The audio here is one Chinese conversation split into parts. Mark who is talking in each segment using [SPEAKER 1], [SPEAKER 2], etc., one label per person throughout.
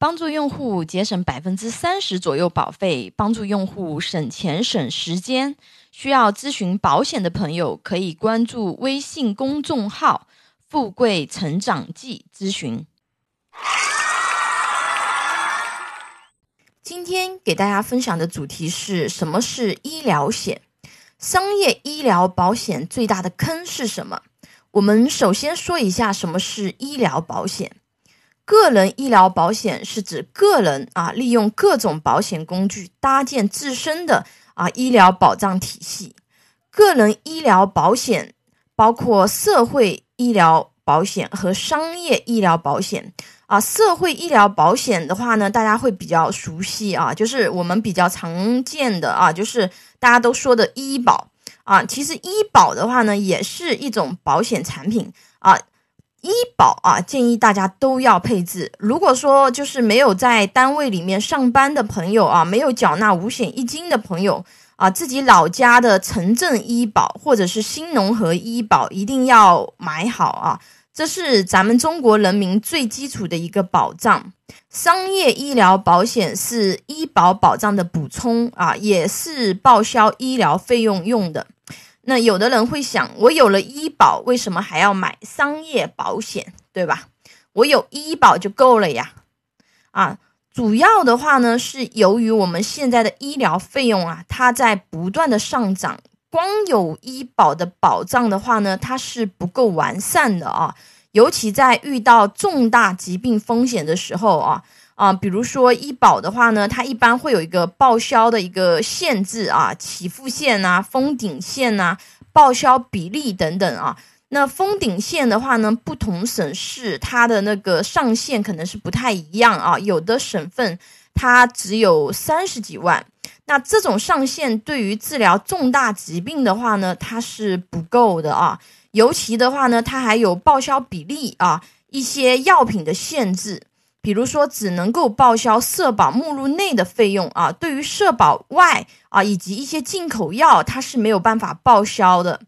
[SPEAKER 1] 帮助用户节省百分之三十左右保费，帮助用户省钱省时间。需要咨询保险的朋友，可以关注微信公众号“富贵成长记”咨询。今天给大家分享的主题是什么是医疗险？商业医疗保险最大的坑是什么？我们首先说一下什么是医疗保险。个人医疗保险是指个人啊利用各种保险工具搭建自身的啊医疗保障体系。个人医疗保险包括社会医疗保险和商业医疗保险啊。社会医疗保险的话呢，大家会比较熟悉啊，就是我们比较常见的啊，就是大家都说的医保啊。其实医保的话呢，也是一种保险产品啊。医保啊，建议大家都要配置。如果说就是没有在单位里面上班的朋友啊，没有缴纳五险一金的朋友啊，自己老家的城镇医保或者是新农合医保一定要买好啊，这是咱们中国人民最基础的一个保障。商业医疗保险是医保保障的补充啊，也是报销医疗费用用的。那有的人会想，我有了医保，为什么还要买商业保险，对吧？我有医保就够了呀。啊，主要的话呢，是由于我们现在的医疗费用啊，它在不断的上涨，光有医保的保障的话呢，它是不够完善的啊。尤其在遇到重大疾病风险的时候啊。啊，比如说医保的话呢，它一般会有一个报销的一个限制啊，起付线呐、封顶线呐、报销比例等等啊。那封顶线的话呢，不同省市它的那个上限可能是不太一样啊，有的省份它只有三十几万。那这种上限对于治疗重大疾病的话呢，它是不够的啊。尤其的话呢，它还有报销比例啊，一些药品的限制。比如说，只能够报销社保目录内的费用啊，对于社保外啊以及一些进口药，它是没有办法报销的，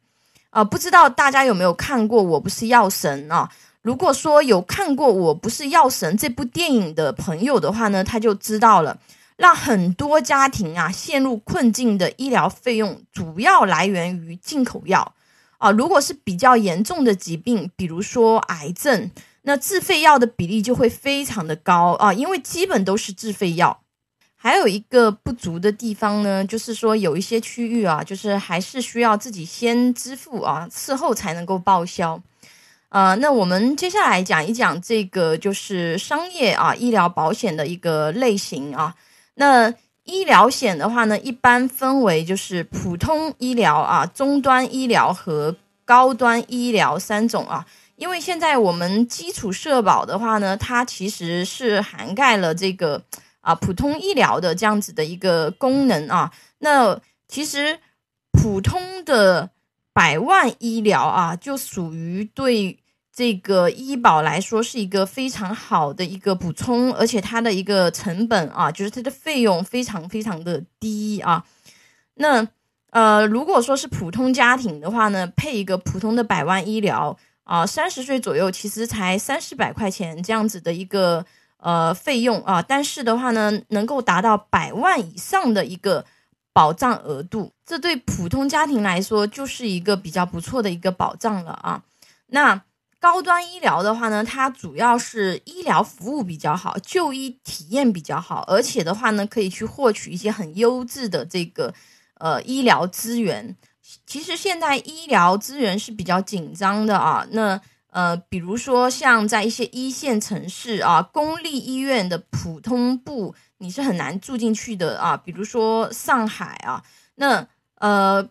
[SPEAKER 1] 啊，不知道大家有没有看过《我不是药神》啊？如果说有看过《我不是药神》这部电影的朋友的话呢，他就知道了，让很多家庭啊陷入困境的医疗费用，主要来源于进口药啊。如果是比较严重的疾病，比如说癌症。那自费药的比例就会非常的高啊，因为基本都是自费药。还有一个不足的地方呢，就是说有一些区域啊，就是还是需要自己先支付啊，事后才能够报销。呃，那我们接下来讲一讲这个就是商业啊医疗保险的一个类型啊。那医疗险的话呢，一般分为就是普通医疗啊、中端医疗和高端医疗三种啊。因为现在我们基础社保的话呢，它其实是涵盖了这个啊普通医疗的这样子的一个功能啊。那其实普通的百万医疗啊，就属于对这个医保来说是一个非常好的一个补充，而且它的一个成本啊，就是它的费用非常非常的低啊。那呃，如果说是普通家庭的话呢，配一个普通的百万医疗。啊，三十岁左右其实才三四百块钱这样子的一个呃费用啊，但是的话呢，能够达到百万以上的一个保障额度，这对普通家庭来说就是一个比较不错的一个保障了啊。那高端医疗的话呢，它主要是医疗服务比较好，就医体验比较好，而且的话呢，可以去获取一些很优质的这个呃医疗资源。其实现在医疗资源是比较紧张的啊，那呃，比如说像在一些一线城市啊，公立医院的普通部你是很难住进去的啊。比如说上海啊，那呃，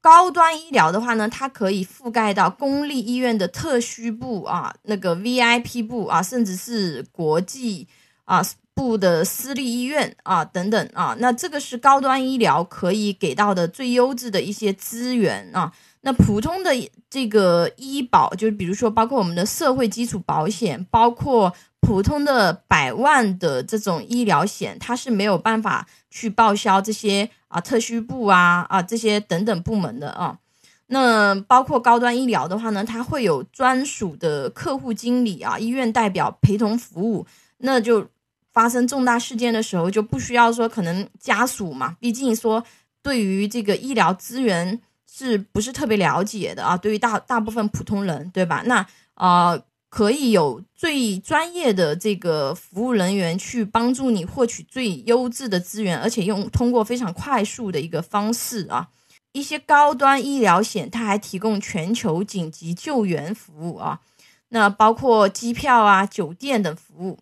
[SPEAKER 1] 高端医疗的话呢，它可以覆盖到公立医院的特需部啊，那个 VIP 部啊，甚至是国际啊。部的私立医院啊，等等啊，那这个是高端医疗可以给到的最优质的一些资源啊。那普通的这个医保，就是比如说包括我们的社会基础保险，包括普通的百万的这种医疗险，它是没有办法去报销这些啊特需部啊啊这些等等部门的啊。那包括高端医疗的话呢，它会有专属的客户经理啊，医院代表陪同服务，那就。发生重大事件的时候，就不需要说可能家属嘛，毕竟说对于这个医疗资源是不是特别了解的啊？对于大大部分普通人，对吧？那啊，可以有最专业的这个服务人员去帮助你获取最优质的资源，而且用通过非常快速的一个方式啊。一些高端医疗险，它还提供全球紧急救援服务啊，那包括机票啊、酒店等服务。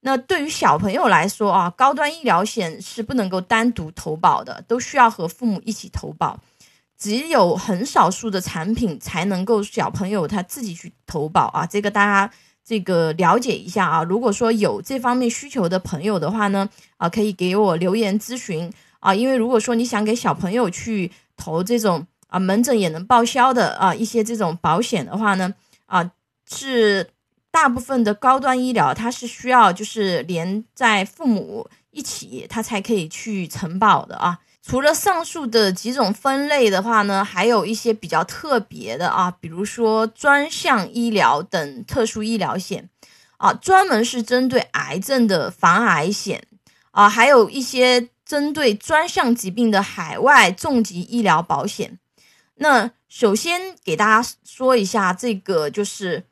[SPEAKER 1] 那对于小朋友来说啊，高端医疗险是不能够单独投保的，都需要和父母一起投保。只有很少数的产品才能够小朋友他自己去投保啊，这个大家这个了解一下啊。如果说有这方面需求的朋友的话呢，啊，可以给我留言咨询啊。因为如果说你想给小朋友去投这种啊门诊也能报销的啊一些这种保险的话呢，啊是。大部分的高端医疗，它是需要就是连在父母一起，它才可以去承保的啊。除了上述的几种分类的话呢，还有一些比较特别的啊，比如说专项医疗等特殊医疗险啊，专门是针对癌症的防癌险啊，还有一些针对专项疾病的海外重疾医疗保险。那首先给大家说一下这个就是。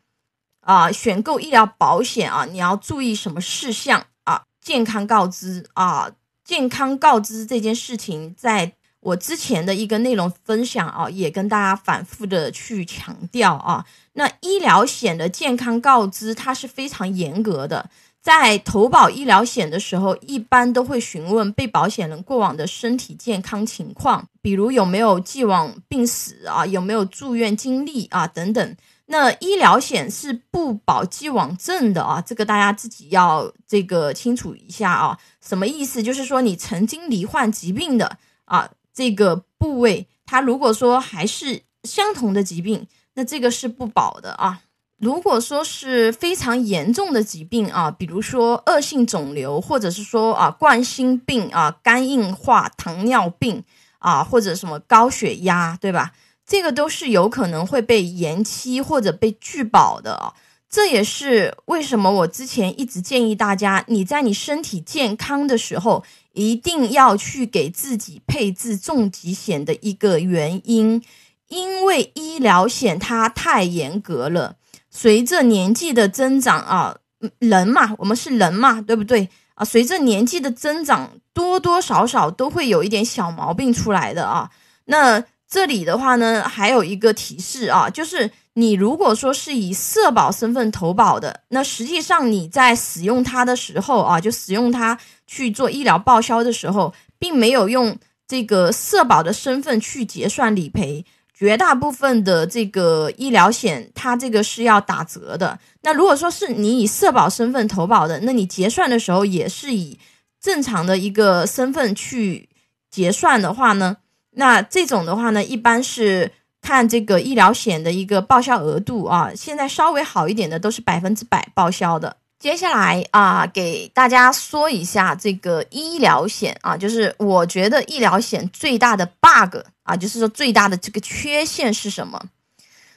[SPEAKER 1] 啊，选购医疗保险啊，你要注意什么事项啊？健康告知啊，健康告知这件事情，在我之前的一个内容分享啊，也跟大家反复的去强调啊。那医疗险的健康告知，它是非常严格的，在投保医疗险的时候，一般都会询问被保险人过往的身体健康情况，比如有没有既往病史啊，有没有住院经历啊，等等。那医疗险是不保既往症的啊，这个大家自己要这个清楚一下啊。什么意思？就是说你曾经罹患疾病的啊，这个部位，它如果说还是相同的疾病，那这个是不保的啊。如果说是非常严重的疾病啊，比如说恶性肿瘤，或者是说啊冠心病啊、肝硬化、糖尿病啊，或者什么高血压，对吧？这个都是有可能会被延期或者被拒保的，这也是为什么我之前一直建议大家，你在你身体健康的时候，一定要去给自己配置重疾险的一个原因。因为医疗险它太严格了，随着年纪的增长啊，人嘛，我们是人嘛，对不对啊？随着年纪的增长，多多少少都会有一点小毛病出来的啊，那。这里的话呢，还有一个提示啊，就是你如果说是以社保身份投保的，那实际上你在使用它的时候啊，就使用它去做医疗报销的时候，并没有用这个社保的身份去结算理赔。绝大部分的这个医疗险，它这个是要打折的。那如果说是你以社保身份投保的，那你结算的时候也是以正常的一个身份去结算的话呢？那这种的话呢，一般是看这个医疗险的一个报销额度啊。现在稍微好一点的都是百分之百报销的。接下来啊，给大家说一下这个医疗险啊，就是我觉得医疗险最大的 bug 啊，就是说最大的这个缺陷是什么？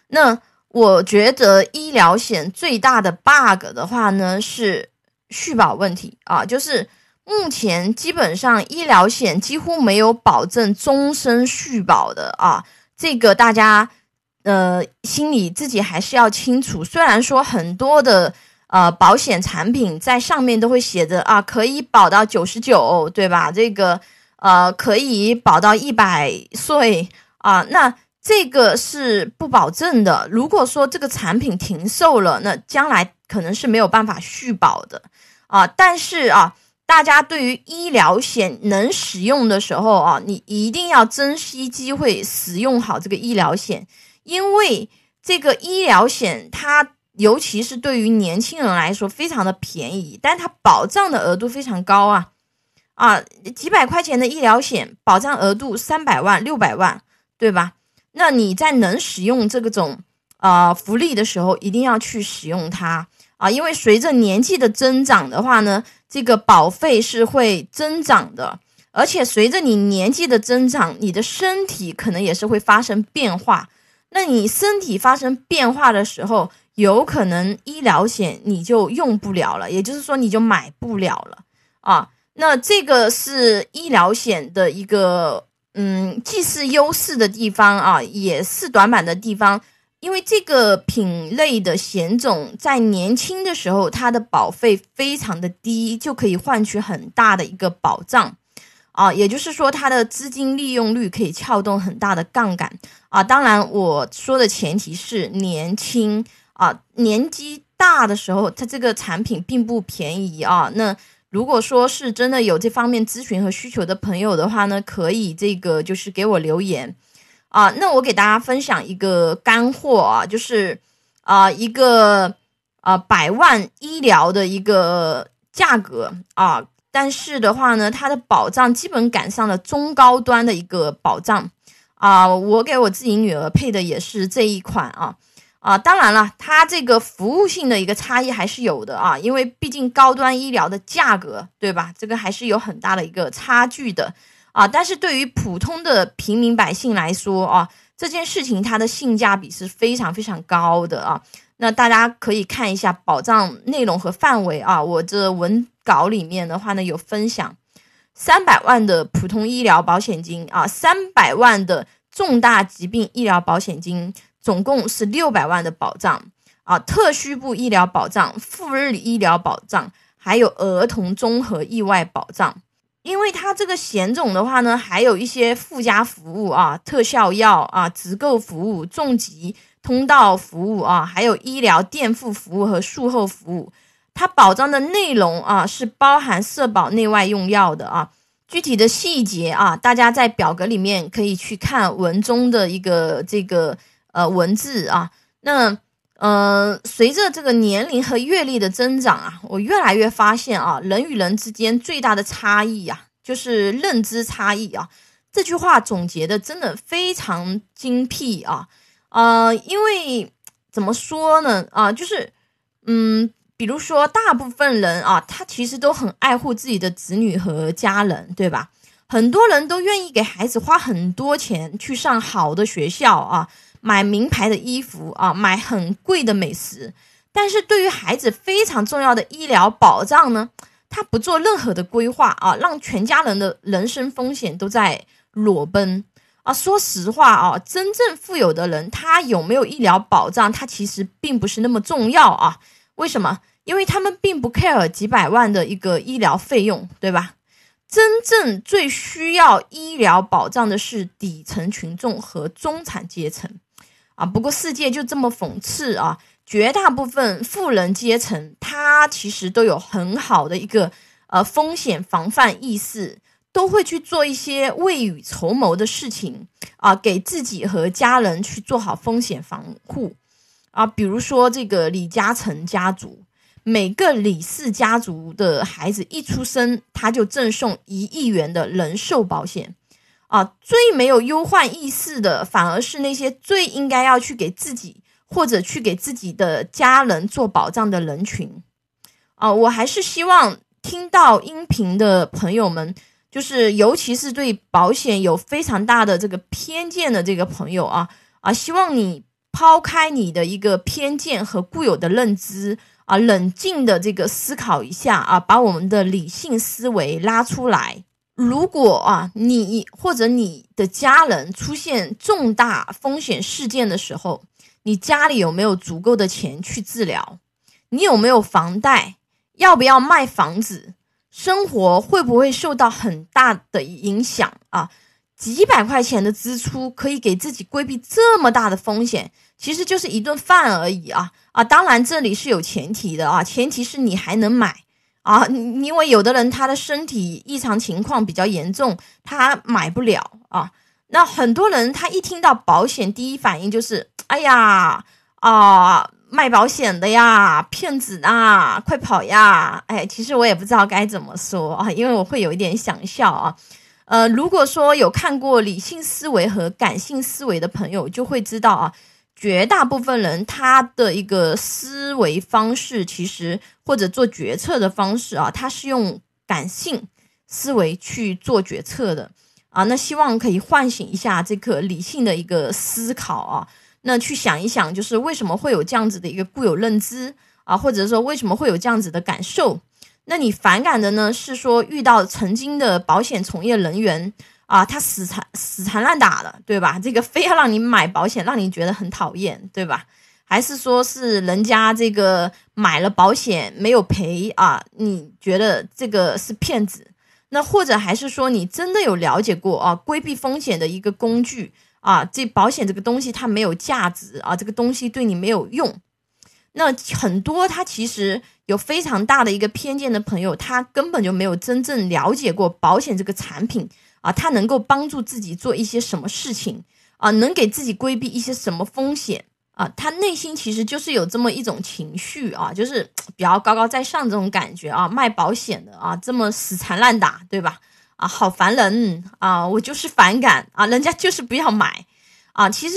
[SPEAKER 1] 那我觉得医疗险最大的 bug 的话呢，是续保问题啊，就是。目前基本上医疗险几乎没有保证终身续保的啊，这个大家呃心里自己还是要清楚。虽然说很多的呃保险产品在上面都会写着啊，可以保到九十九，对吧？这个呃可以保到一百岁啊，那这个是不保证的。如果说这个产品停售了，那将来可能是没有办法续保的啊。但是啊。大家对于医疗险能使用的时候啊，你一定要珍惜机会，使用好这个医疗险，因为这个医疗险它尤其是对于年轻人来说非常的便宜，但它保障的额度非常高啊啊，几百块钱的医疗险保障额度三百万、六百万，对吧？那你在能使用这个种啊福利的时候，一定要去使用它啊，因为随着年纪的增长的话呢。这个保费是会增长的，而且随着你年纪的增长，你的身体可能也是会发生变化。那你身体发生变化的时候，有可能医疗险你就用不了了，也就是说你就买不了了啊。那这个是医疗险的一个，嗯，既是优势的地方啊，也是短板的地方。因为这个品类的险种在年轻的时候，它的保费非常的低，就可以换取很大的一个保障，啊，也就是说它的资金利用率可以撬动很大的杠杆啊。当然，我说的前提是年轻啊，年纪大的时候，它这个产品并不便宜啊。那如果说是真的有这方面咨询和需求的朋友的话呢，可以这个就是给我留言。啊，那我给大家分享一个干货啊，就是啊一个啊百万医疗的一个价格啊，但是的话呢，它的保障基本赶上了中高端的一个保障啊。我给我自己女儿配的也是这一款啊啊，当然了，它这个服务性的一个差异还是有的啊，因为毕竟高端医疗的价格对吧，这个还是有很大的一个差距的。啊，但是对于普通的平民百姓来说啊，这件事情它的性价比是非常非常高的啊。那大家可以看一下保障内容和范围啊，我这文稿里面的话呢有分享，三百万的普通医疗保险金啊，三百万的重大疾病医疗保险金，总共是六百万的保障啊，特需部医疗保障、赴日医疗保障，还有儿童综合意外保障。因为它这个险种的话呢，还有一些附加服务啊，特效药啊，直购服务、重疾通道服务啊，还有医疗垫付服务和术后服务。它保障的内容啊，是包含社保内外用药的啊。具体的细节啊，大家在表格里面可以去看文中的一个这个呃文字啊。那。嗯，随着这个年龄和阅历的增长啊，我越来越发现啊，人与人之间最大的差异呀，就是认知差异啊。这句话总结的真的非常精辟啊，呃，因为怎么说呢啊，就是嗯，比如说大部分人啊，他其实都很爱护自己的子女和家人，对吧？很多人都愿意给孩子花很多钱去上好的学校啊。买名牌的衣服啊，买很贵的美食，但是对于孩子非常重要的医疗保障呢，他不做任何的规划啊，让全家人的人身风险都在裸奔啊。说实话啊，真正富有的人，他有没有医疗保障，他其实并不是那么重要啊。为什么？因为他们并不 care 几百万的一个医疗费用，对吧？真正最需要医疗保障的是底层群众和中产阶层。啊，不过世界就这么讽刺啊！绝大部分富人阶层，他其实都有很好的一个呃风险防范意识，都会去做一些未雨绸缪的事情啊，给自己和家人去做好风险防护啊。比如说这个李嘉诚家族，每个李氏家族的孩子一出生，他就赠送一亿元的人寿保险。啊，最没有忧患意识的，反而是那些最应该要去给自己或者去给自己的家人做保障的人群。啊，我还是希望听到音频的朋友们，就是尤其是对保险有非常大的这个偏见的这个朋友啊啊，希望你抛开你的一个偏见和固有的认知啊，冷静的这个思考一下啊，把我们的理性思维拉出来。如果啊，你或者你的家人出现重大风险事件的时候，你家里有没有足够的钱去治疗？你有没有房贷？要不要卖房子？生活会不会受到很大的影响啊？几百块钱的支出可以给自己规避这么大的风险，其实就是一顿饭而已啊啊！当然这里是有前提的啊，前提是你还能买。啊，因为有的人他的身体异常情况比较严重，他买不了啊。那很多人他一听到保险，第一反应就是，哎呀，啊，卖保险的呀，骗子啊，快跑呀！哎，其实我也不知道该怎么说啊，因为我会有一点想笑啊。呃，如果说有看过理性思维和感性思维的朋友，就会知道啊。绝大部分人他的一个思维方式，其实或者做决策的方式啊，他是用感性思维去做决策的啊。那希望可以唤醒一下这个理性的一个思考啊。那去想一想，就是为什么会有这样子的一个固有认知啊，或者说为什么会有这样子的感受？那你反感的呢，是说遇到曾经的保险从业人员啊，他死缠死缠烂打的，对吧？这个非要让你买保险，让你觉得很讨厌，对吧？还是说是人家这个买了保险没有赔啊？你觉得这个是骗子？那或者还是说你真的有了解过啊？规避风险的一个工具啊？这保险这个东西它没有价值啊？这个东西对你没有用？那很多他其实有非常大的一个偏见的朋友，他根本就没有真正了解过保险这个产品啊，他能够帮助自己做一些什么事情啊，能给自己规避一些什么风险啊？他内心其实就是有这么一种情绪啊，就是 比较高高在上这种感觉啊，卖保险的啊，这么死缠烂打，对吧？啊，好烦人啊，我就是反感啊，人家就是不要买啊，其实。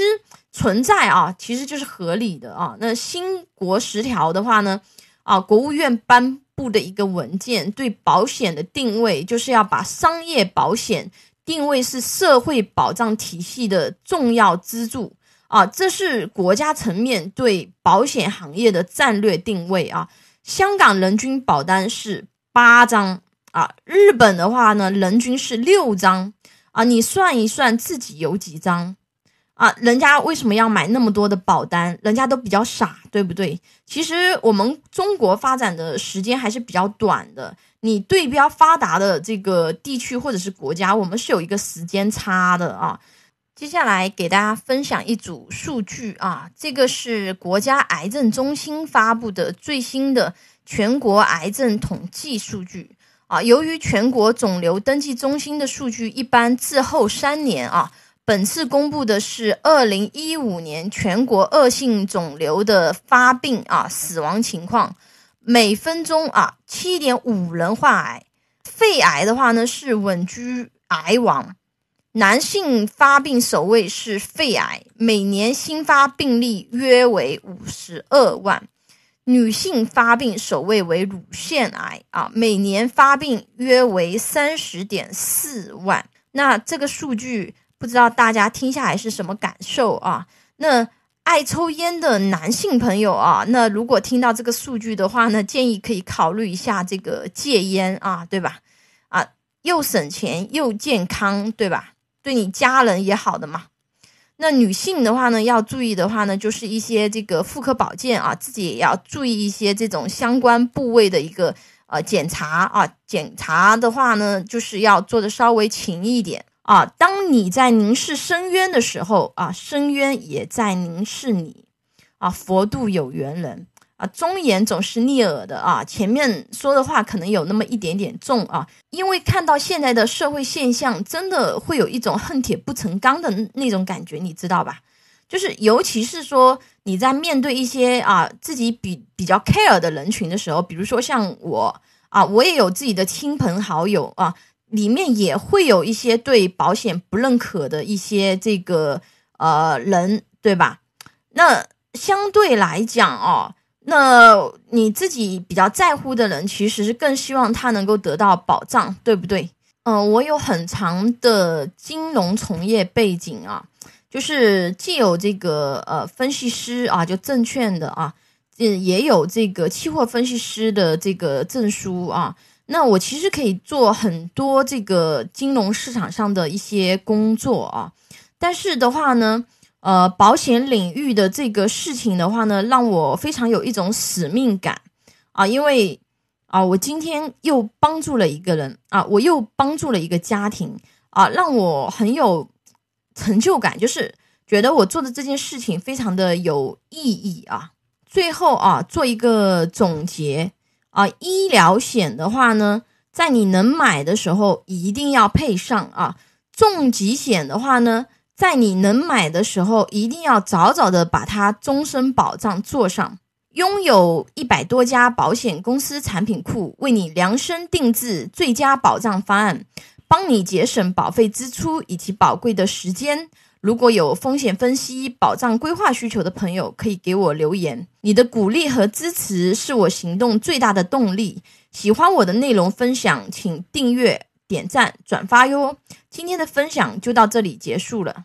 [SPEAKER 1] 存在啊，其实就是合理的啊。那新国十条的话呢，啊，国务院颁布的一个文件，对保险的定位，就是要把商业保险定位是社会保障体系的重要支柱啊。这是国家层面对保险行业的战略定位啊。香港人均保单是八张啊，日本的话呢，人均是六张啊。你算一算自己有几张？啊，人家为什么要买那么多的保单？人家都比较傻，对不对？其实我们中国发展的时间还是比较短的。你对标发达的这个地区或者是国家，我们是有一个时间差的啊。接下来给大家分享一组数据啊，这个是国家癌症中心发布的最新的全国癌症统计数据啊。由于全国肿瘤登记中心的数据一般滞后三年啊。本次公布的是二零一五年全国恶性肿瘤的发病啊死亡情况，每分钟啊七点五人患癌，肺癌的话呢是稳居癌王，男性发病首位是肺癌，每年新发病例约为五十二万，女性发病首位为乳腺癌啊，每年发病约为三十点四万，那这个数据。不知道大家听下来是什么感受啊？那爱抽烟的男性朋友啊，那如果听到这个数据的话呢，建议可以考虑一下这个戒烟啊，对吧？啊，又省钱又健康，对吧？对你家人也好的嘛。那女性的话呢，要注意的话呢，就是一些这个妇科保健啊，自己也要注意一些这种相关部位的一个呃检查啊。检查的话呢，就是要做的稍微勤一点。啊，当你在凝视深渊的时候，啊，深渊也在凝视你。啊，佛度有缘人，啊，忠言总是逆耳的啊。前面说的话可能有那么一点点重啊，因为看到现在的社会现象，真的会有一种恨铁不成钢的那种感觉，你知道吧？就是尤其是说你在面对一些啊自己比比较 care 的人群的时候，比如说像我啊，我也有自己的亲朋好友啊。里面也会有一些对保险不认可的一些这个呃人，对吧？那相对来讲哦，那你自己比较在乎的人，其实是更希望他能够得到保障，对不对？嗯，我有很长的金融从业背景啊，就是既有这个呃分析师啊，就证券的啊，嗯，也有这个期货分析师的这个证书啊。那我其实可以做很多这个金融市场上的一些工作啊，但是的话呢，呃，保险领域的这个事情的话呢，让我非常有一种使命感啊，因为啊，我今天又帮助了一个人啊，我又帮助了一个家庭啊，让我很有成就感，就是觉得我做的这件事情非常的有意义啊。最后啊，做一个总结。啊，医疗险的话呢，在你能买的时候一定要配上啊。重疾险的话呢，在你能买的时候一定要早早的把它终身保障做上。拥有一百多家保险公司产品库，为你量身定制最佳保障方案，帮你节省保费支出以及宝贵的时间。如果有风险分析、保障规划需求的朋友，可以给我留言。你的鼓励和支持是我行动最大的动力。喜欢我的内容分享，请订阅、点赞、转发哟。今天的分享就到这里结束了。